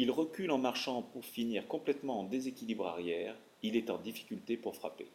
Il recule en marchant pour finir complètement en déséquilibre arrière, il est en difficulté pour frapper.